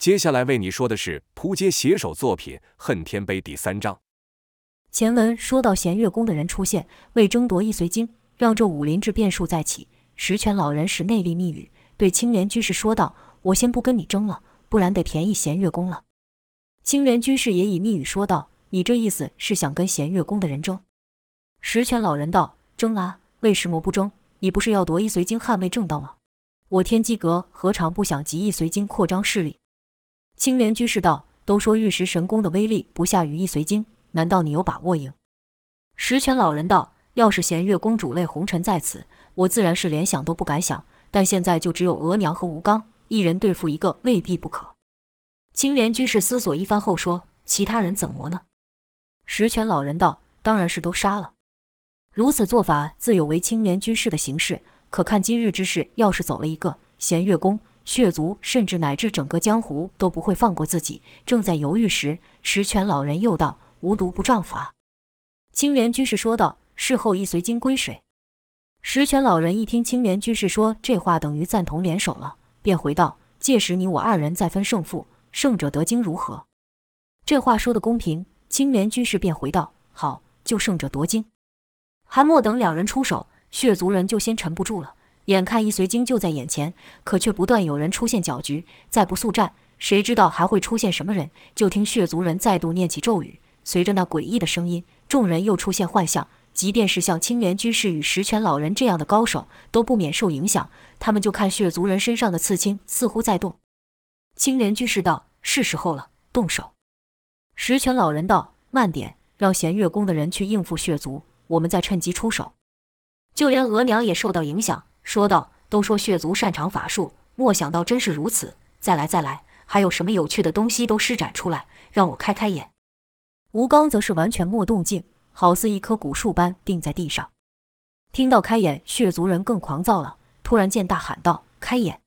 接下来为你说的是扑街写手作品《恨天碑》第三章。前文说到弦月宫的人出现，为争夺一随经，让这武林之变数再起。十全老人使内力密语，对青莲居士说道：“我先不跟你争了，不然得便宜弦月宫了。”青莲居士也以密语说道：“你这意思是想跟弦月宫的人争？”十全老人道：“争啊，为什么不争？你不是要夺一随经，捍卫正道吗？我天机阁何尝不想集一随经，扩张势力？”青莲居士道：“都说玉石神功的威力不下于一随经，难道你有把握赢？”十全老人道：“要是弦月宫主泪红尘在此，我自然是连想都不敢想。但现在就只有额娘和吴刚一人对付一个，未必不可。”青莲居士思索一番后说：“其他人怎么呢？”十全老人道：“当然是都杀了。如此做法自有违青莲居士的行事。可看今日之事，要是走了一个弦月宫。”血族甚至乃至整个江湖都不会放过自己。正在犹豫时，十全老人又道：“无毒不丈夫啊。”青莲居士说道：“事后一随金归谁？”十全老人一听青莲居士说这话，等于赞同联手了，便回道：“届时你我二人再分胜负，胜者得经如何？”这话说的公平。青莲居士便回道：“好，就胜者夺经。”还没等两人出手，血族人就先沉不住了。眼看一随经就在眼前，可却不断有人出现搅局，再不速战，谁知道还会出现什么人？就听血族人再度念起咒语，随着那诡异的声音，众人又出现幻象。即便是像青莲居士与十全老人这样的高手，都不免受影响。他们就看血族人身上的刺青似乎在动。青莲居士道：“是时候了，动手。”十全老人道：“慢点，让弦月宫的人去应付血族，我们再趁机出手。”就连额娘也受到影响。说道：“都说血族擅长法术，没想到真是如此。再来，再来，还有什么有趣的东西都施展出来，让我开开眼。”吴刚则是完全没动静，好似一棵古树般定在地上。听到“开眼”，血族人更狂躁了，突然间大喊道：“开眼！”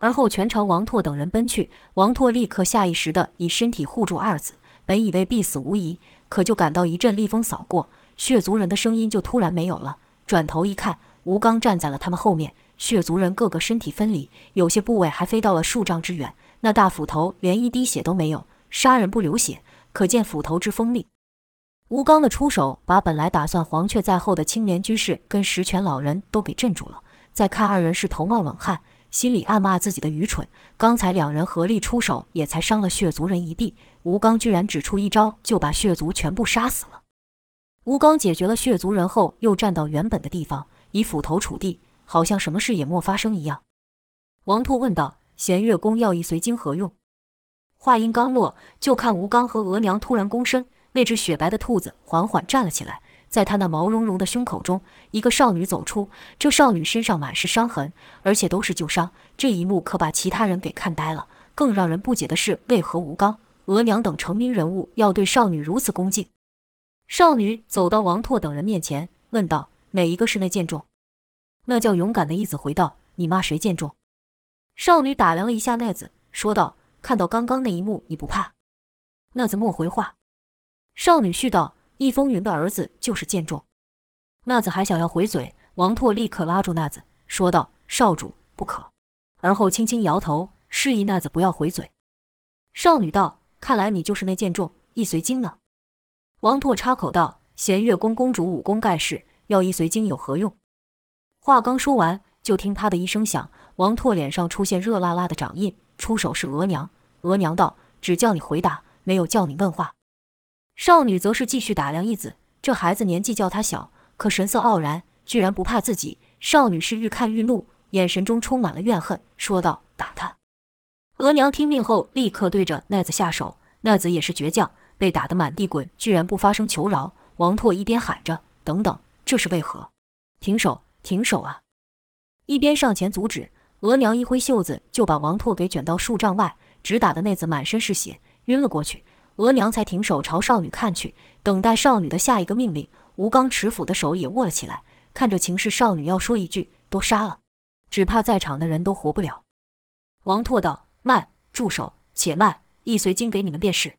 而后全朝王拓等人奔去。王拓立刻下意识地以身体护住二子，本以为必死无疑，可就感到一阵厉风扫过，血族人的声音就突然没有了。转头一看。吴刚站在了他们后面，血族人个个身体分离，有些部位还飞到了数丈之远。那大斧头连一滴血都没有，杀人不流血，可见斧头之锋利。吴刚的出手，把本来打算黄雀在后的青莲居士跟石泉老人都给镇住了。再看二人是头冒冷汗，心里暗骂自己的愚蠢。刚才两人合力出手，也才伤了血族人一地，吴刚居然只出一招就把血族全部杀死了。吴刚解决了血族人后，又站到原本的地方。以斧头杵地，好像什么事也没发生一样。王拓问道：“弦月宫要一随经何用？”话音刚落，就看吴刚和额娘突然躬身，那只雪白的兔子缓缓站了起来，在他那毛茸茸的胸口中，一个少女走出。这少女身上满是伤痕，而且都是旧伤。这一幕可把其他人给看呆了。更让人不解的是，为何吴刚、额娘等成名人物要对少女如此恭敬？少女走到王拓等人面前，问道。哪一个是那贱种？那叫勇敢的义子回道：“你骂谁贱种？”少女打量了一下奈子，说道：“看到刚刚那一幕，你不怕？”那子莫回话。少女续道：“易风云的儿子就是贱种。”那子还想要回嘴，王拓立刻拉住那子，说道：“少主不可。”而后轻轻摇头，示意那子不要回嘴。少女道：“看来你就是那贱种，易随经呢？”王拓插口道：“弦月宫公主武功盖世。”要一随经有何用？话刚说完，就听啪的一声响，王拓脸上出现热辣辣的掌印，出手是额娘。额娘道：“只叫你回答，没有叫你问话。”少女则是继续打量义子，这孩子年纪较他小，可神色傲然，居然不怕自己。少女是愈看愈怒，眼神中充满了怨恨，说道：“打他！”额娘听命后，立刻对着奈子下手。奈子也是倔强，被打得满地滚，居然不发声求饶。王拓一边喊着：“等等！”这是为何？停手！停手啊！一边上前阻止，额娘一挥袖子就把王拓给卷到数丈外，直打得那子满身是血，晕了过去。额娘才停手，朝少女看去，等待少女的下一个命令。吴刚持斧的手也握了起来，看着情势，少女要说一句“都杀了”，只怕在场的人都活不了。王拓道：“慢，住手，且慢，一随经给你们便是。”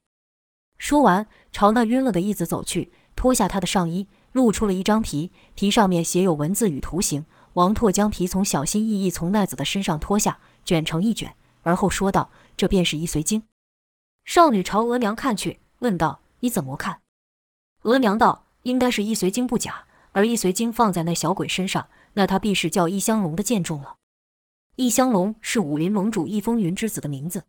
说完，朝那晕了的义子走去，脱下他的上衣。露出了一张皮，皮上面写有文字与图形。王拓将皮从小心翼翼从奈子的身上脱下，卷成一卷，而后说道：“这便是易随经。”少女朝额娘看去，问道：“你怎么看？”额娘道：“应该是易随经不假，而易随经放在那小鬼身上，那他必是叫医香龙的剑中了。医香龙是武林盟主易风云之子的名字。”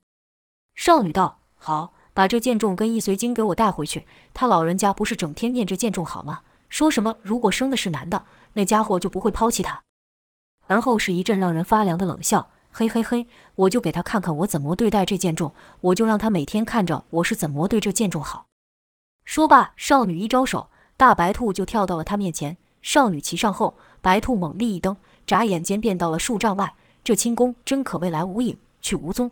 少女道：“好，把这剑重跟易随经给我带回去。他老人家不是整天念这剑重好吗？说什么如果生的是男的，那家伙就不会抛弃他。”而后是一阵让人发凉的冷笑。嘿嘿嘿，我就给他看看我怎么对待这剑重，我就让他每天看着我是怎么对这剑重好。说罢，少女一招手，大白兔就跳到了他面前。少女骑上后，白兔猛力一蹬，眨眼间便到了数丈外。这轻功真可谓来无影去无踪。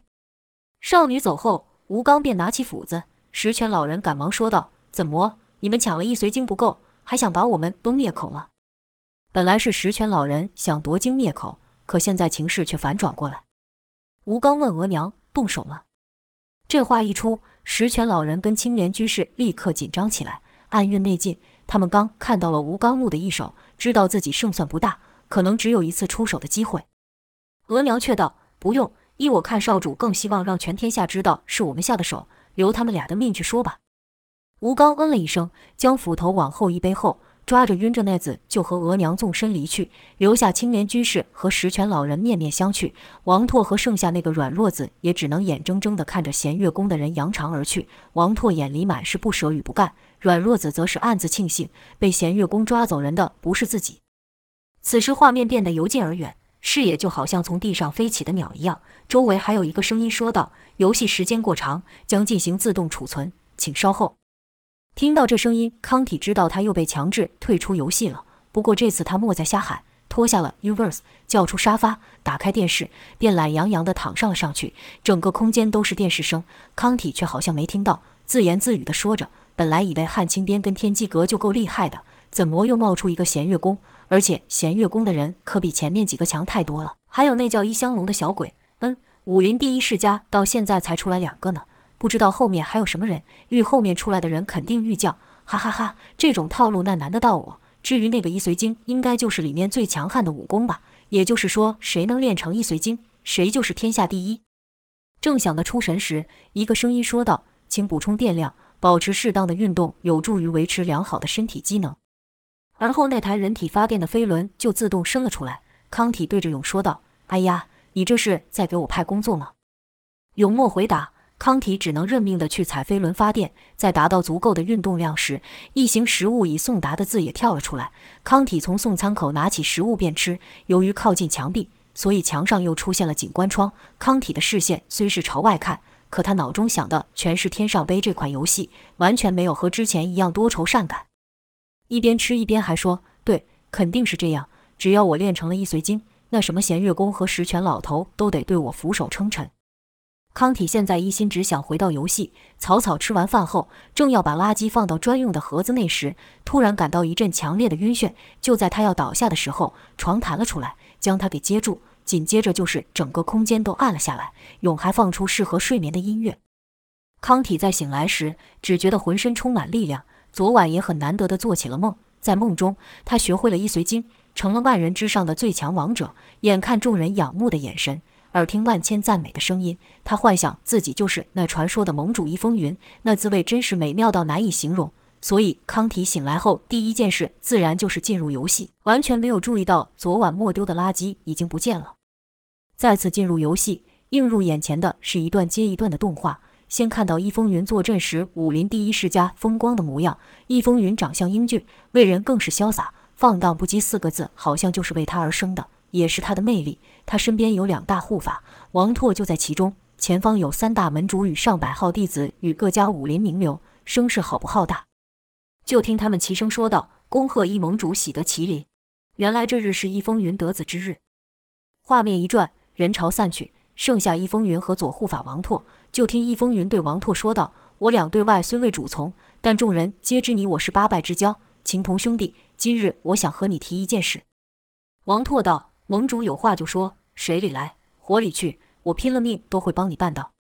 少女走后，吴刚便拿起斧子。十全老人赶忙说道：“怎么，你们抢了一随经不够，还想把我们都灭口了？”本来是十全老人想夺经灭口。可现在情势却反转过来，吴刚问额娘：“动手了？”这话一出，十全老人跟青莲居士立刻紧张起来，暗运内劲。他们刚看到了吴刚怒的一手，知道自己胜算不大，可能只有一次出手的机会。额娘却道：“不用，依我看，少主更希望让全天下知道是我们下的手，留他们俩的命去说吧。”吴刚嗯了一声，将斧头往后一背后。抓着晕着那子，就和额娘纵身离去，留下青莲居士和十全老人面面相觑。王拓和剩下那个软弱子也只能眼睁睁地看着弦月宫的人扬长而去。王拓眼里满是不舍与不甘，软弱子则是暗自庆幸，被弦月宫抓走人的不是自己。此时画面变得由近而远，视野就好像从地上飞起的鸟一样。周围还有一个声音说道：“游戏时间过长，将进行自动储存，请稍后。”听到这声音，康体知道他又被强制退出游戏了。不过这次他莫再瞎喊，脱下了 Universe，叫出沙发，打开电视，便懒洋洋地躺上了上去。整个空间都是电视声，康体却好像没听到，自言自语地说着：“本来以为汉青边跟天机阁就够厉害的，怎么又冒出一个弦月宫？而且弦月宫的人可比前面几个强太多了。还有那叫一香龙的小鬼，嗯，武林第一世家到现在才出来两个呢。”不知道后面还有什么人，遇后面出来的人肯定欲叫，哈哈哈！这种套路那难得到我。至于那个医随经，应该就是里面最强悍的武功吧？也就是说，谁能练成医随经，谁就是天下第一。正想得出神时，一个声音说道：“请补充电量，保持适当的运动，有助于维持良好的身体机能。”而后那台人体发电的飞轮就自动升了出来。康体对着勇说道：“哎呀，你这是在给我派工作吗？”勇莫回答。康体只能认命地去踩飞轮发电，在达到足够的运动量时，一行食物以送达的字也跳了出来。康体从送餐口拿起食物便吃，由于靠近墙壁，所以墙上又出现了景观窗。康体的视线虽是朝外看，可他脑中想的全是《天上杯》这款游戏，完全没有和之前一样多愁善感。一边吃一边还说：“对，肯定是这样。只要我练成了易随经，那什么弦月宫和十全老头都得对我俯首称臣。”康体现在一心只想回到游戏。草草吃完饭后，正要把垃圾放到专用的盒子内时，突然感到一阵强烈的晕眩。就在他要倒下的时候，床弹了出来，将他给接住。紧接着就是整个空间都暗了下来。永还放出适合睡眠的音乐。康体在醒来时，只觉得浑身充满力量。昨晚也很难得的做起了梦，在梦中他学会了医随经，成了万人之上的最强王者。眼看众人仰慕的眼神。耳听万千赞美的声音，他幻想自己就是那传说的盟主易风云，那滋味真是美妙到难以形容。所以康体醒来后第一件事自然就是进入游戏，完全没有注意到昨晚没丢的垃圾已经不见了。再次进入游戏，映入眼前的是一段接一段的动画。先看到易风云坐镇时武林第一世家风光的模样，易风云长相英俊，为人更是潇洒放荡不羁四个字，好像就是为他而生的。也是他的魅力。他身边有两大护法，王拓就在其中。前方有三大门主与上百号弟子与各家武林名流，声势好不浩大。就听他们齐声说道：“恭贺易盟主喜得麒麟！”原来这日是易风云得子之日。画面一转，人潮散去，剩下易风云和左护法王拓。就听易风云对王拓说道：“我俩对外虽未主从，但众人皆知你我是八拜之交，情同兄弟。今日我想和你提一件事。”王拓道。盟主有话就说，水里来，火里去，我拼了命都会帮你办到。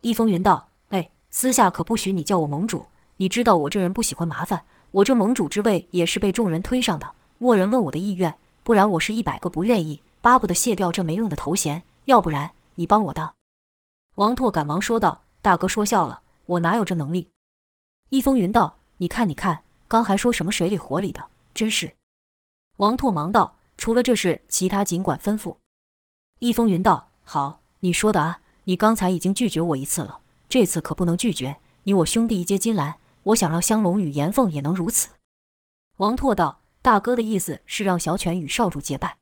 易风云道：“哎，私下可不许你叫我盟主，你知道我这人不喜欢麻烦，我这盟主之位也是被众人推上的，莫人问我的意愿，不然我是一百个不愿意，巴不得卸掉这没用的头衔。要不然你帮我当。”王拓赶忙说道：“大哥说笑了，我哪有这能力？”易风云道：“你看，你看，刚还说什么水里火里的，真是。”王拓忙道：“除了这事，其他尽管吩咐。”易风云道：“好，你说的啊，你刚才已经拒绝我一次了，这次可不能拒绝。你我兄弟一结金兰，我想让香龙与严凤也能如此。”王拓道：“大哥的意思是让小犬与少主结拜。”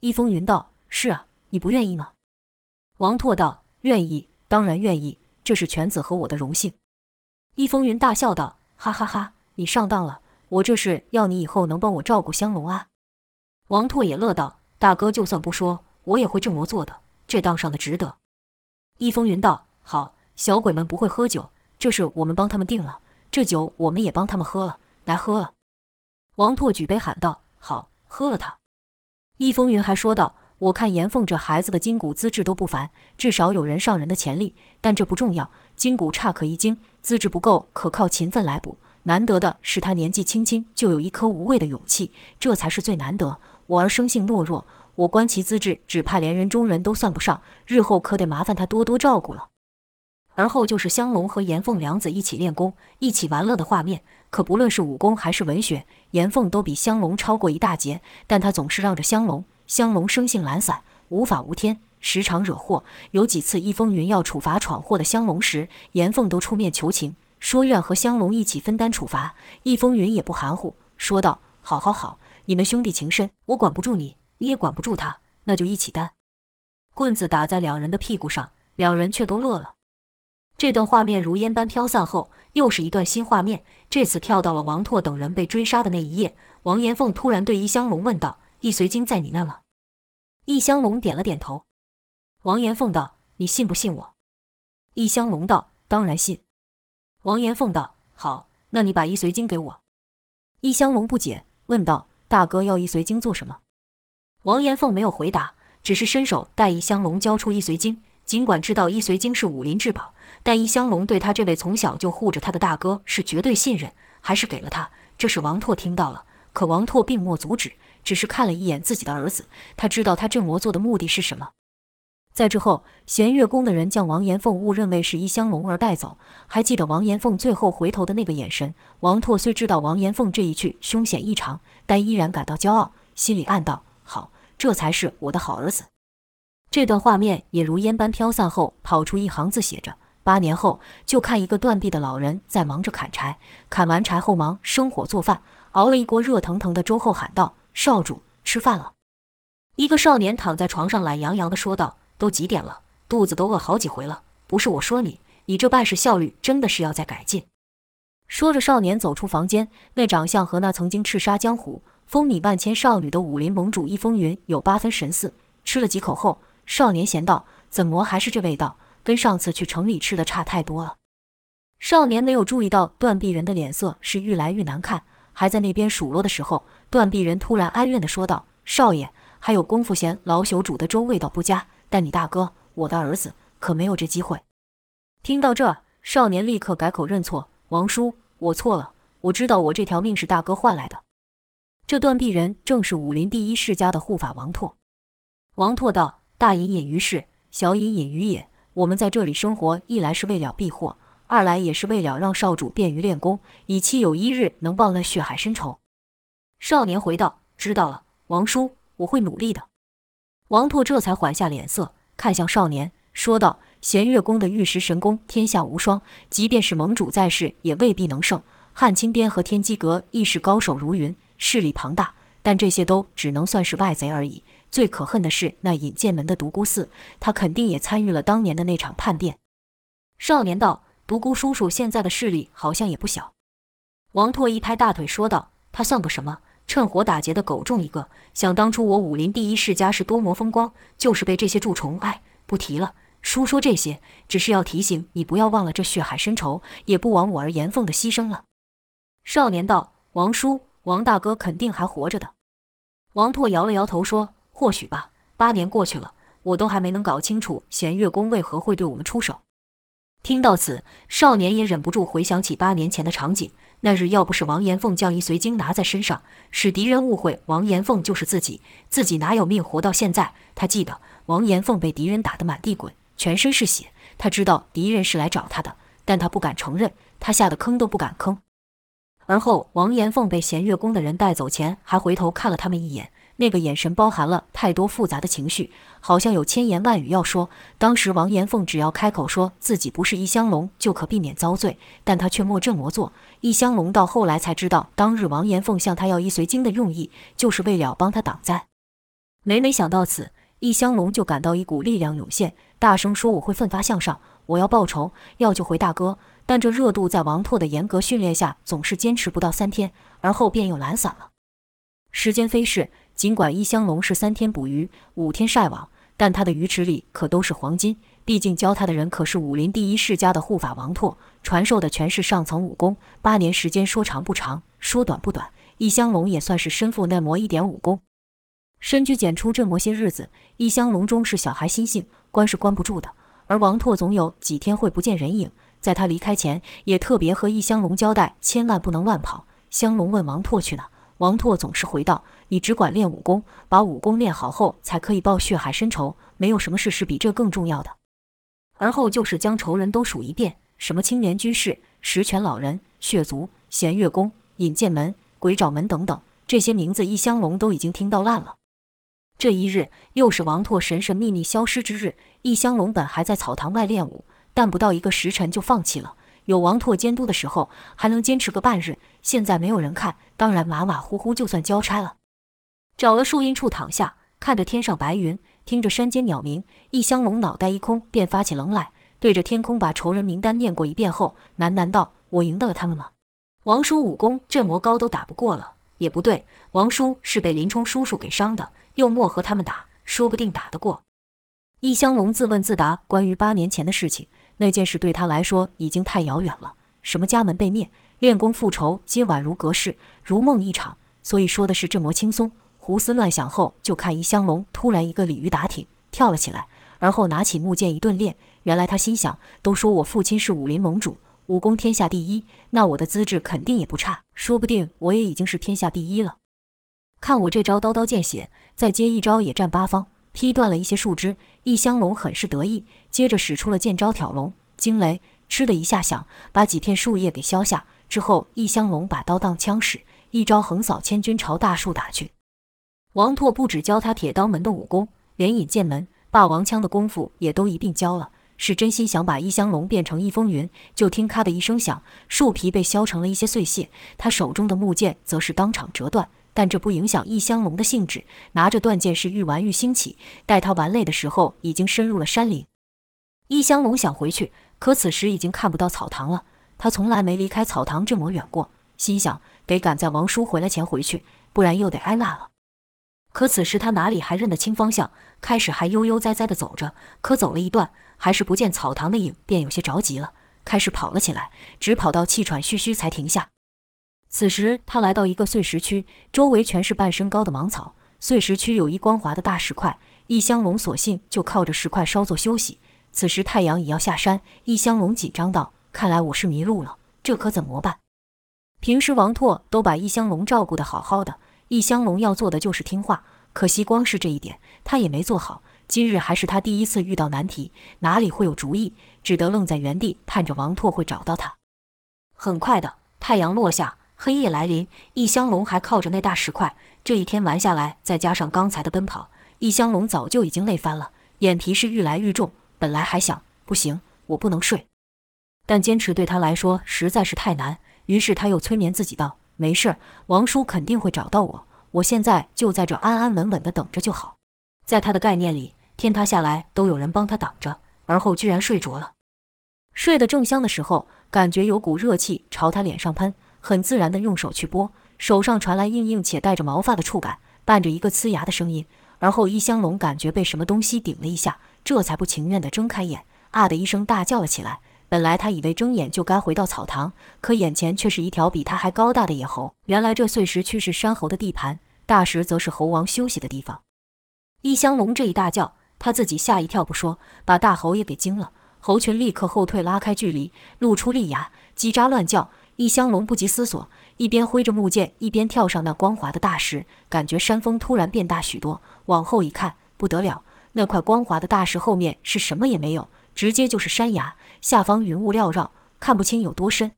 易风云道：“是啊，你不愿意吗？”王拓道：“愿意，当然愿意，这是犬子和我的荣幸。”易风云大笑道：“哈哈哈，你上当了，我这是要你以后能帮我照顾香龙啊。”王拓也乐道：“大哥就算不说，我也会这么做的，这当上的值得。”易风云道：“好，小鬼们不会喝酒，这事我们帮他们定了，这酒我们也帮他们喝了，来喝了。”王拓举杯喊道：“好，喝了它。”易风云还说道：“我看严凤这孩子的筋骨资质都不凡，至少有人上人的潜力。但这不重要，筋骨差可一精，资质不够可靠勤奋来补。难得的是他年纪轻轻就有一颗无畏的勇气，这才是最难得。我儿生性懦弱，我观其资质，只怕连人中人都算不上，日后可得麻烦他多多照顾了。”而后就是香龙和严凤两子一起练功、一起玩乐的画面。可不论是武功还是文学，严凤都比香龙超过一大截。但他总是让着香龙，香龙生性懒散，无法无天，时常惹祸。有几次易风云要处罚闯祸的香龙时，严凤都出面求情，说愿和香龙一起分担处罚。易风云也不含糊，说道：“好好好，你们兄弟情深，我管不住你，你也管不住他，那就一起担。”棍子打在两人的屁股上，两人却都乐了。这段画面如烟般飘散后，又是一段新画面。这次跳到了王拓等人被追杀的那一夜。王延凤突然对易香龙问道：“易随经在你那吗？”易香龙点了点头。王延凤道：“你信不信我？”易香龙道：“当然信。”王延凤道：“好，那你把易随经给我。”易香龙不解，问道：“大哥要易随经做什么？”王延凤没有回答，只是伸手带易香龙交出易随经。尽管知道易随经是武林至宝，但易香龙对他这位从小就护着他的大哥是绝对信任，还是给了他。这是王拓听到了，可王拓并没阻止，只是看了一眼自己的儿子。他知道他镇魔做的目的是什么。在之后，弦月宫的人将王延凤误认为是一香龙而带走。还记得王延凤最后回头的那个眼神。王拓虽知道王延凤这一去凶险异常，但依然感到骄傲，心里暗道：好，这才是我的好儿子。这段画面也如烟般飘散后，跑出一行字，写着：“八年后，就看一个断臂的老人在忙着砍柴，砍完柴后忙生火做饭，熬了一锅热腾腾的粥后喊道：‘少主，吃饭了。’一个少年躺在床上懒洋洋地说道：‘都几点了，肚子都饿好几回了。不是我说你，你这办事效率真的是要再改进。’说着，少年走出房间。那长相和那曾经叱咤江湖、风靡万千少女的武林盟主易风云有八分神似。吃了几口后。少年嫌道：“怎么还是这味道？跟上次去城里吃的差太多了。”少年没有注意到断臂人的脸色是愈来愈难看，还在那边数落的时候，断臂人突然哀怨地说道：“少爷，还有功夫嫌老朽煮的粥味道不佳，但你大哥，我的儿子，可没有这机会。”听到这，少年立刻改口认错：“王叔，我错了，我知道我这条命是大哥换来的。”这断臂人正是武林第一世家的护法王拓。王拓道。大隐隐于市，小隐隐于野。我们在这里生活，一来是为了避祸，二来也是为了让少主便于练功，以期有一日能报那血海深仇。少年回道：“知道了，王叔，我会努力的。”王拓这才缓下脸色，看向少年，说道：“弦月宫的玉石神功天下无双，即便是盟主在世，也未必能胜。汉青边和天机阁亦是高手如云，势力庞大，但这些都只能算是外贼而已。”最可恨的是那引剑门的独孤四，他肯定也参与了当年的那场叛变。少年道：“独孤叔叔现在的势力好像也不小。”王拓一拍大腿说道：“他算个什么？趁火打劫的狗众一个。想当初我武林第一世家是多么风光，就是被这些蛀虫……哎，不提了。叔说这些，只是要提醒你不要忘了这血海深仇，也不枉我儿严凤的牺牲了。”少年道：“王叔，王大哥肯定还活着的。”王拓摇了摇头说。或许吧，八年过去了，我都还没能搞清楚弦月宫为何会对我们出手。听到此，少年也忍不住回想起八年前的场景。那日要不是王延凤将一随经拿在身上，使敌人误会王延凤就是自己，自己哪有命活到现在？他记得王延凤被敌人打得满地滚，全身是血，他知道敌人是来找他的，但他不敢承认，他吓得吭都不敢吭。而后，王延凤被弦月宫的人带走前，还回头看了他们一眼，那个眼神包含了太多复杂的情绪，好像有千言万语要说。当时，王延凤只要开口说自己不是易香龙，就可避免遭罪，但他却莫这么做。易香龙到后来才知道，当日王延凤向他要易随经的用意，就是为了帮他挡灾。每每想到此，易香龙就感到一股力量涌现，大声说：“我会奋发向上，我要报仇，要救回大哥。”但这热度在王拓的严格训练下，总是坚持不到三天，而后便又懒散了。时间飞逝，尽管易香龙是三天捕鱼，五天晒网，但他的鱼池里可都是黄金。毕竟教他的人可是武林第一世家的护法王拓，传授的全是上层武功。八年时间说长不长，说短不短，易香龙也算是身负那魔一点武功。深居简出这么些日子，易香龙终是小孩心性，关是关不住的。而王拓总有几天会不见人影。在他离开前，也特别和易香龙交代，千万不能乱跑。香龙问王拓去哪，王拓总是回道：“你只管练武功，把武功练好后，才可以报血海深仇。没有什么事是比这更重要的。”而后就是将仇人都数一遍，什么青莲居士、十全老人、血族、弦月宫、引剑门、鬼爪门等等，这些名字易香龙都已经听到烂了。这一日又是王拓神神秘秘消失之日，易香龙本还在草堂外练武。但不到一个时辰就放弃了。有王拓监督的时候，还能坚持个半日。现在没有人看，当然马马虎虎就算交差了。找了树荫处躺下，看着天上白云，听着山间鸟鸣，易香龙脑袋一空，便发起愣来，对着天空把仇人名单念过一遍后，喃喃道：“我赢得了他们吗？王叔武功这么高，都打不过了。也不对，王叔是被林冲叔叔给伤的，又莫和他们打，说不定打得过。”易香龙自问自答，关于八年前的事情。那件事对他来说已经太遥远了，什么家门被灭、练功复仇，皆宛如隔世，如梦一场。所以说的是这么轻松。胡思乱想后，就看一香龙突然一个鲤鱼打挺，跳了起来，而后拿起木剑一顿练。原来他心想：都说我父亲是武林盟主，武功天下第一，那我的资质肯定也不差，说不定我也已经是天下第一了。看我这招刀刀见血，再接一招野战八方。劈断了一些树枝，易香龙很是得意，接着使出了剑招挑龙惊雷，嗤的一下响，把几片树叶给削下。之后，易香龙把刀当枪使，一招横扫千军朝大树打去。王拓不只教他铁刀门的武功，连引剑门、霸王枪的功夫也都一并教了，是真心想把易香龙变成易风云。就听咔的一声响，树皮被削成了一些碎屑，他手中的木剑则是当场折断。但这不影响异香龙的兴致，拿着断剑是愈玩愈兴起。待他玩累的时候，已经深入了山林。异香龙想回去，可此时已经看不到草堂了。他从来没离开草堂这么远过，心想得赶在王叔回来前回去，不然又得挨骂了。可此时他哪里还认得清方向？开始还悠悠哉哉地走着，可走了一段，还是不见草堂的影，便有些着急了，开始跑了起来，直跑到气喘吁吁才停下。此时，他来到一个碎石区，周围全是半身高的芒草。碎石区有一光滑的大石块，易香龙索性就靠着石块稍作休息。此时太阳已要下山，易香龙紧张道：“看来我是迷路了，这可怎么办？”平时王拓都把易香龙照顾得好好的，易香龙要做的就是听话。可惜光是这一点，他也没做好。今日还是他第一次遇到难题，哪里会有主意？只得愣在原地，盼着王拓会找到他。很快的，太阳落下。黑夜来临，易香龙还靠着那大石块。这一天玩下来，再加上刚才的奔跑，易香龙早就已经累翻了，眼皮是愈来愈重。本来还想不行，我不能睡，但坚持对他来说实在是太难。于是他又催眠自己道：“没事，王叔肯定会找到我。我现在就在这安安稳稳的等着就好。”在他的概念里，天塌下来都有人帮他挡着，而后居然睡着了。睡得正香的时候，感觉有股热气朝他脸上喷。很自然地用手去拨，手上传来硬硬且带着毛发的触感，伴着一个呲牙的声音。而后易香龙感觉被什么东西顶了一下，这才不情愿地睁开眼，啊的一声大叫了起来。本来他以为睁眼就该回到草堂，可眼前却是一条比他还高大的野猴。原来这碎石区是山猴的地盘，大石则是猴王休息的地方。易香龙这一大叫，他自己吓一跳不说，把大猴也给惊了。猴群立刻后退，拉开距离，露出利牙，叽喳乱叫。易香龙不及思索，一边挥着木剑，一边跳上那光滑的大石，感觉山峰突然变大许多。往后一看，不得了，那块光滑的大石后面是什么也没有，直接就是山崖，下方云雾缭绕，看不清有多深。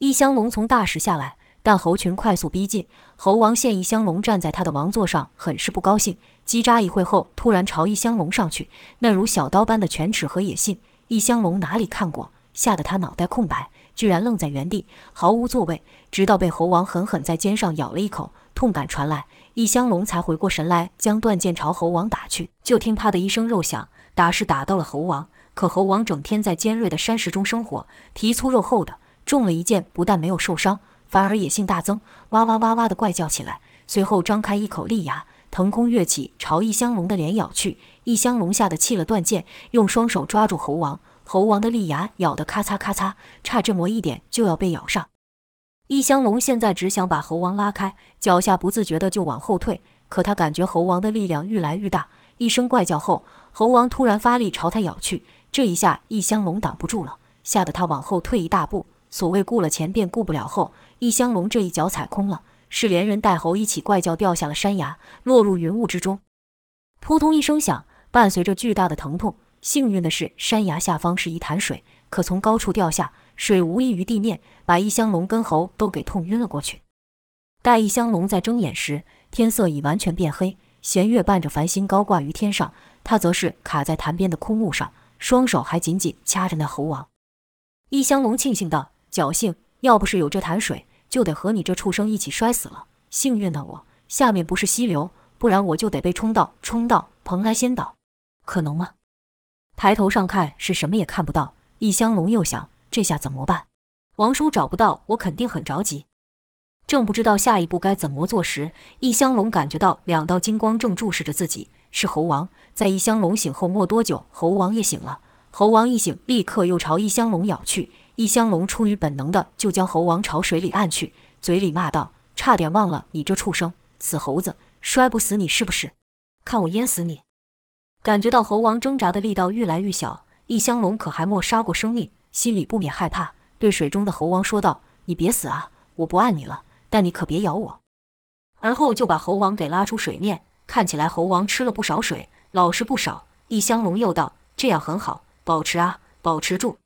异香龙从大石下来，但猴群快速逼近，猴王见异香龙站在他的王座上，很是不高兴。叽喳一会后，突然朝异香龙上去，那如小刀般的犬齿和野性，异香龙哪里看过，吓得他脑袋空白，居然愣在原地，毫无作为，直到被猴王狠狠在肩上咬了一口，痛感传来，异香龙才回过神来，将断剑朝猴王打去。就听啪的一声肉响，打是打到了猴王，可猴王整天在尖锐的山石中生活，皮粗肉厚的。中了一剑，不但没有受伤，反而野性大增，哇哇哇哇的怪叫起来。随后张开一口利牙，腾空跃起，朝异香龙的脸咬去。异香龙吓得弃了断剑，用双手抓住猴王。猴王的利牙咬得咔嚓咔嚓，差这么一点就要被咬上。异香龙现在只想把猴王拉开，脚下不自觉的就往后退。可他感觉猴王的力量愈来愈大，一声怪叫后，猴王突然发力朝他咬去。这一下，异香龙挡不住了，吓得他往后退一大步。所谓顾了前便顾不了后，异香龙这一脚踩空了，是连人带猴一起怪叫掉下了山崖，落入云雾之中。扑通一声响，伴随着巨大的疼痛。幸运的是，山崖下方是一潭水，可从高处掉下，水无异于地面，把异香龙跟猴都给痛晕了过去。待异香龙再睁眼时，天色已完全变黑，弦月伴着繁星高挂于天上，他则是卡在潭边的枯木上，双手还紧紧掐着那猴王。异香龙庆幸道。侥幸，要不是有这潭水，就得和你这畜生一起摔死了。幸运的我，下面不是溪流，不然我就得被冲到冲到蓬莱仙岛。可能吗？抬头上看是什么也看不到。异香龙又想，这下怎么办？王叔找不到，我肯定很着急。正不知道下一步该怎么做时，异香龙感觉到两道金光正注视着自己，是猴王。在异香龙醒后没多久，猴王也醒了。猴王一醒，立刻又朝异香龙咬去。异香龙出于本能的就将猴王朝水里按去，嘴里骂道：“差点忘了你这畜生，死猴子，摔不死你是不是？看我淹死你！”感觉到猴王挣扎的力道愈来愈小，异香龙可还没杀过生命，心里不免害怕，对水中的猴王说道：“你别死啊，我不按你了，但你可别咬我。”而后就把猴王给拉出水面，看起来猴王吃了不少水，老实不少。异香龙又道：“这样很好，保持啊，保持住。”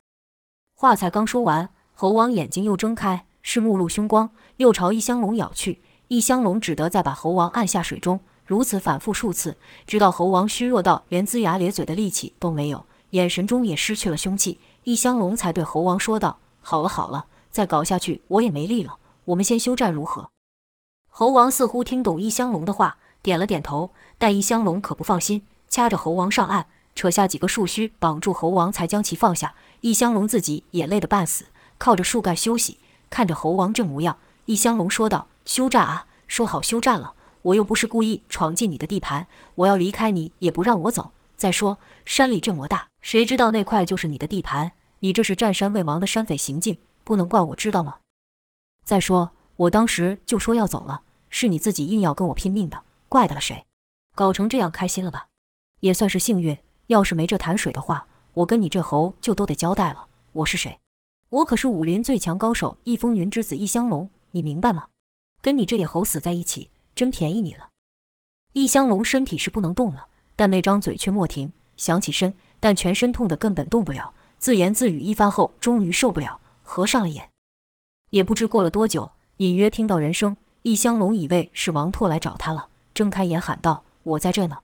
话才刚说完，猴王眼睛又睁开，是目露凶光，又朝异香龙咬去。异香龙只得再把猴王按下水中，如此反复数次，直到猴王虚弱到连龇牙咧嘴的力气都没有，眼神中也失去了凶气。异香龙才对猴王说道：“好了好了，再搞下去我也没力了，我们先休战如何？”猴王似乎听懂异香龙的话，点了点头。但异香龙可不放心，掐着猴王上岸，扯下几个树须绑住猴王，才将其放下。异香龙自己也累得半死，靠着树干休息。看着猴王这模样，异香龙说道：“休战啊，说好休战了。我又不是故意闯进你的地盘，我要离开你也不让我走。再说山里这么大，谁知道那块就是你的地盘？你这是占山为王的山匪行径，不能怪我知道吗？再说我当时就说要走了，是你自己硬要跟我拼命的，怪得了谁？搞成这样开心了吧？也算是幸运。要是没这潭水的话。”我跟你这猴就都得交代了，我是谁？我可是武林最强高手，逸风云之子异香龙，你明白吗？跟你这野猴死在一起，真便宜你了。异香龙身体是不能动了，但那张嘴却莫停，想起身，但全身痛得根本动不了。自言自语一番后，终于受不了，合上了眼。也不知过了多久，隐约听到人声，异香龙以为是王拓来找他了，睁开眼喊道：“我在这呢。”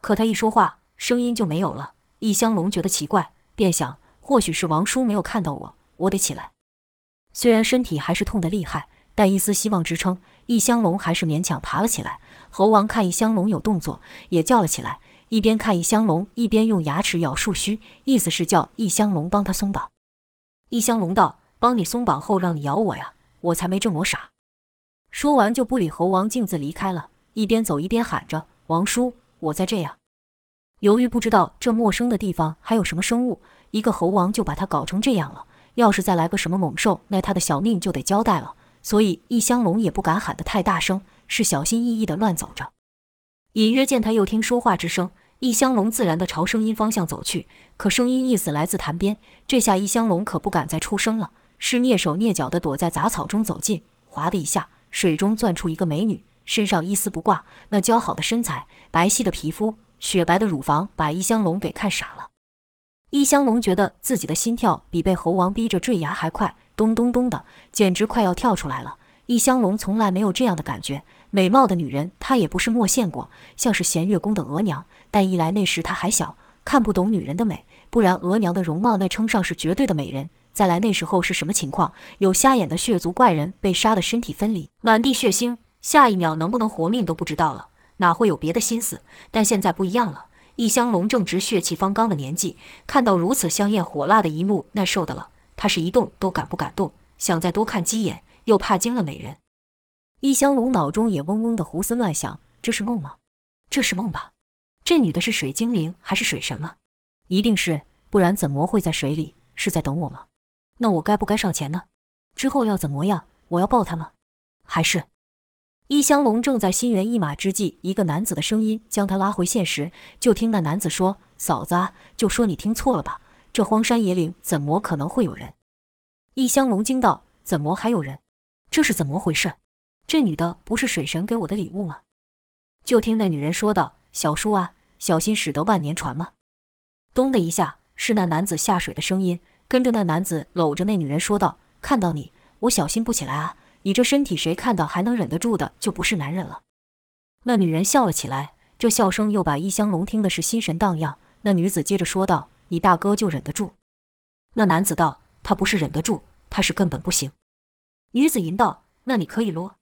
可他一说话，声音就没有了。异香龙觉得奇怪，便想，或许是王叔没有看到我，我得起来。虽然身体还是痛得厉害，但一丝希望支撑，异香龙还是勉强爬了起来。猴王看异香龙有动作，也叫了起来，一边看异香龙，一边用牙齿咬树须，意思是叫异香龙帮他松绑。异香龙道：“帮你松绑后，让你咬我呀，我才没这么傻。”说完就不理猴王，径自离开了，一边走一边喊着：“王叔，我在这呀。”由于不知道这陌生的地方还有什么生物，一个猴王就把他搞成这样了。要是再来个什么猛兽，那他的小命就得交代了。所以异香龙也不敢喊得太大声，是小心翼翼地乱走着。隐约见他又听说话之声，异香龙自然地朝声音方向走去。可声音意思来自潭边，这下异香龙可不敢再出声了，是蹑手蹑脚地躲在杂草中走近。哗的一下，水中钻出一个美女，身上一丝不挂，那姣好的身材，白皙的皮肤。雪白的乳房把异香龙给看傻了。易香龙觉得自己的心跳比被猴王逼着坠崖还快，咚咚咚的，简直快要跳出来了。易香龙从来没有这样的感觉，美貌的女人她也不是没见过，像是弦月宫的额娘，但一来那时她还小，看不懂女人的美，不然额娘的容貌那称上是绝对的美人。再来那时候是什么情况？有瞎眼的血族怪人被杀的身体分离，满地血腥，下一秒能不能活命都不知道了，哪会有别的心思？但现在不一样了，易香龙正值血气方刚的年纪，看到如此香艳火辣的一幕，那受的了，他是一动都敢不敢动，想再多看几眼。又怕惊了美人，易香龙脑中也嗡嗡的胡思乱想：这是梦吗？这是梦吧？这女的是水精灵还是水神吗？一定是，不然怎么会在水里？是在等我吗？那我该不该上前呢？之后要怎么样？我要抱她吗？还是……易香龙正在心猿意马之际，一个男子的声音将他拉回现实。就听那男子说：“嫂子，就说你听错了吧？这荒山野岭怎么可能会有人？”易香龙惊道：“怎么还有人？”这是怎么回事？这女的不是水神给我的礼物吗？就听那女人说道：“小叔啊，小心驶得万年船吗？”咚的一下，是那男子下水的声音。跟着那男子搂着那女人说道：“看到你，我小心不起来啊！你这身体，谁看到还能忍得住的，就不是男人了。”那女人笑了起来，这笑声又把易香龙听的是心神荡漾。那女子接着说道：“你大哥就忍得住？”那男子道：“他不是忍得住，他是根本不行。”女子吟道：“那你可以啰。”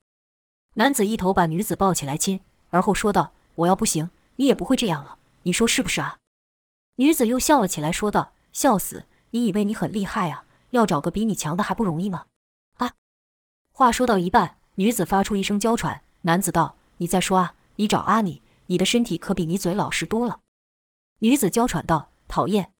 男子一头把女子抱起来亲，而后说道：“我要不行，你也不会这样了。你说是不是啊？”女子又笑了起来，说道：“笑死！你以为你很厉害啊？要找个比你强的还不容易吗？”啊！话说到一半，女子发出一声娇喘。男子道：“你再说啊！你找啊你！你的身体可比你嘴老实多了。”女子娇喘道：“讨厌。”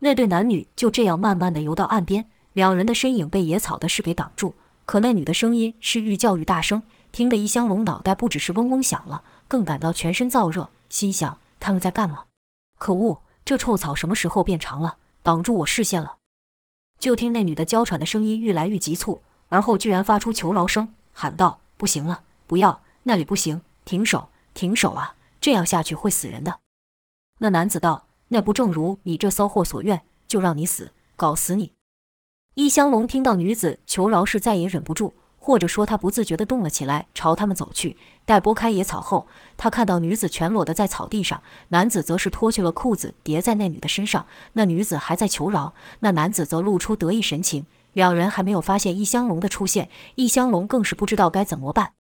那对男女就这样慢慢地游到岸边，两人的身影被野草的事给挡住。可那女的声音是愈叫愈大声，听得易香龙脑袋不只是嗡嗡响了，更感到全身燥热，心想他们在干嘛？可恶，这臭草什么时候变长了，挡住我视线了？就听那女的娇喘的声音愈来愈急促，而后居然发出求饶声，喊道：“不行了，不要，那里不行，停手，停手啊！这样下去会死人的。”那男子道：“那不正如你这骚货所愿，就让你死，搞死你！”易香龙听到女子求饶，是再也忍不住，或者说他不自觉地动了起来，朝他们走去。待拨开野草后，他看到女子全裸的在草地上，男子则是脱去了裤子叠在那女的身上。那女子还在求饶，那男子则露出得意神情。两人还没有发现易香龙的出现，易香龙更是不知道该怎么办。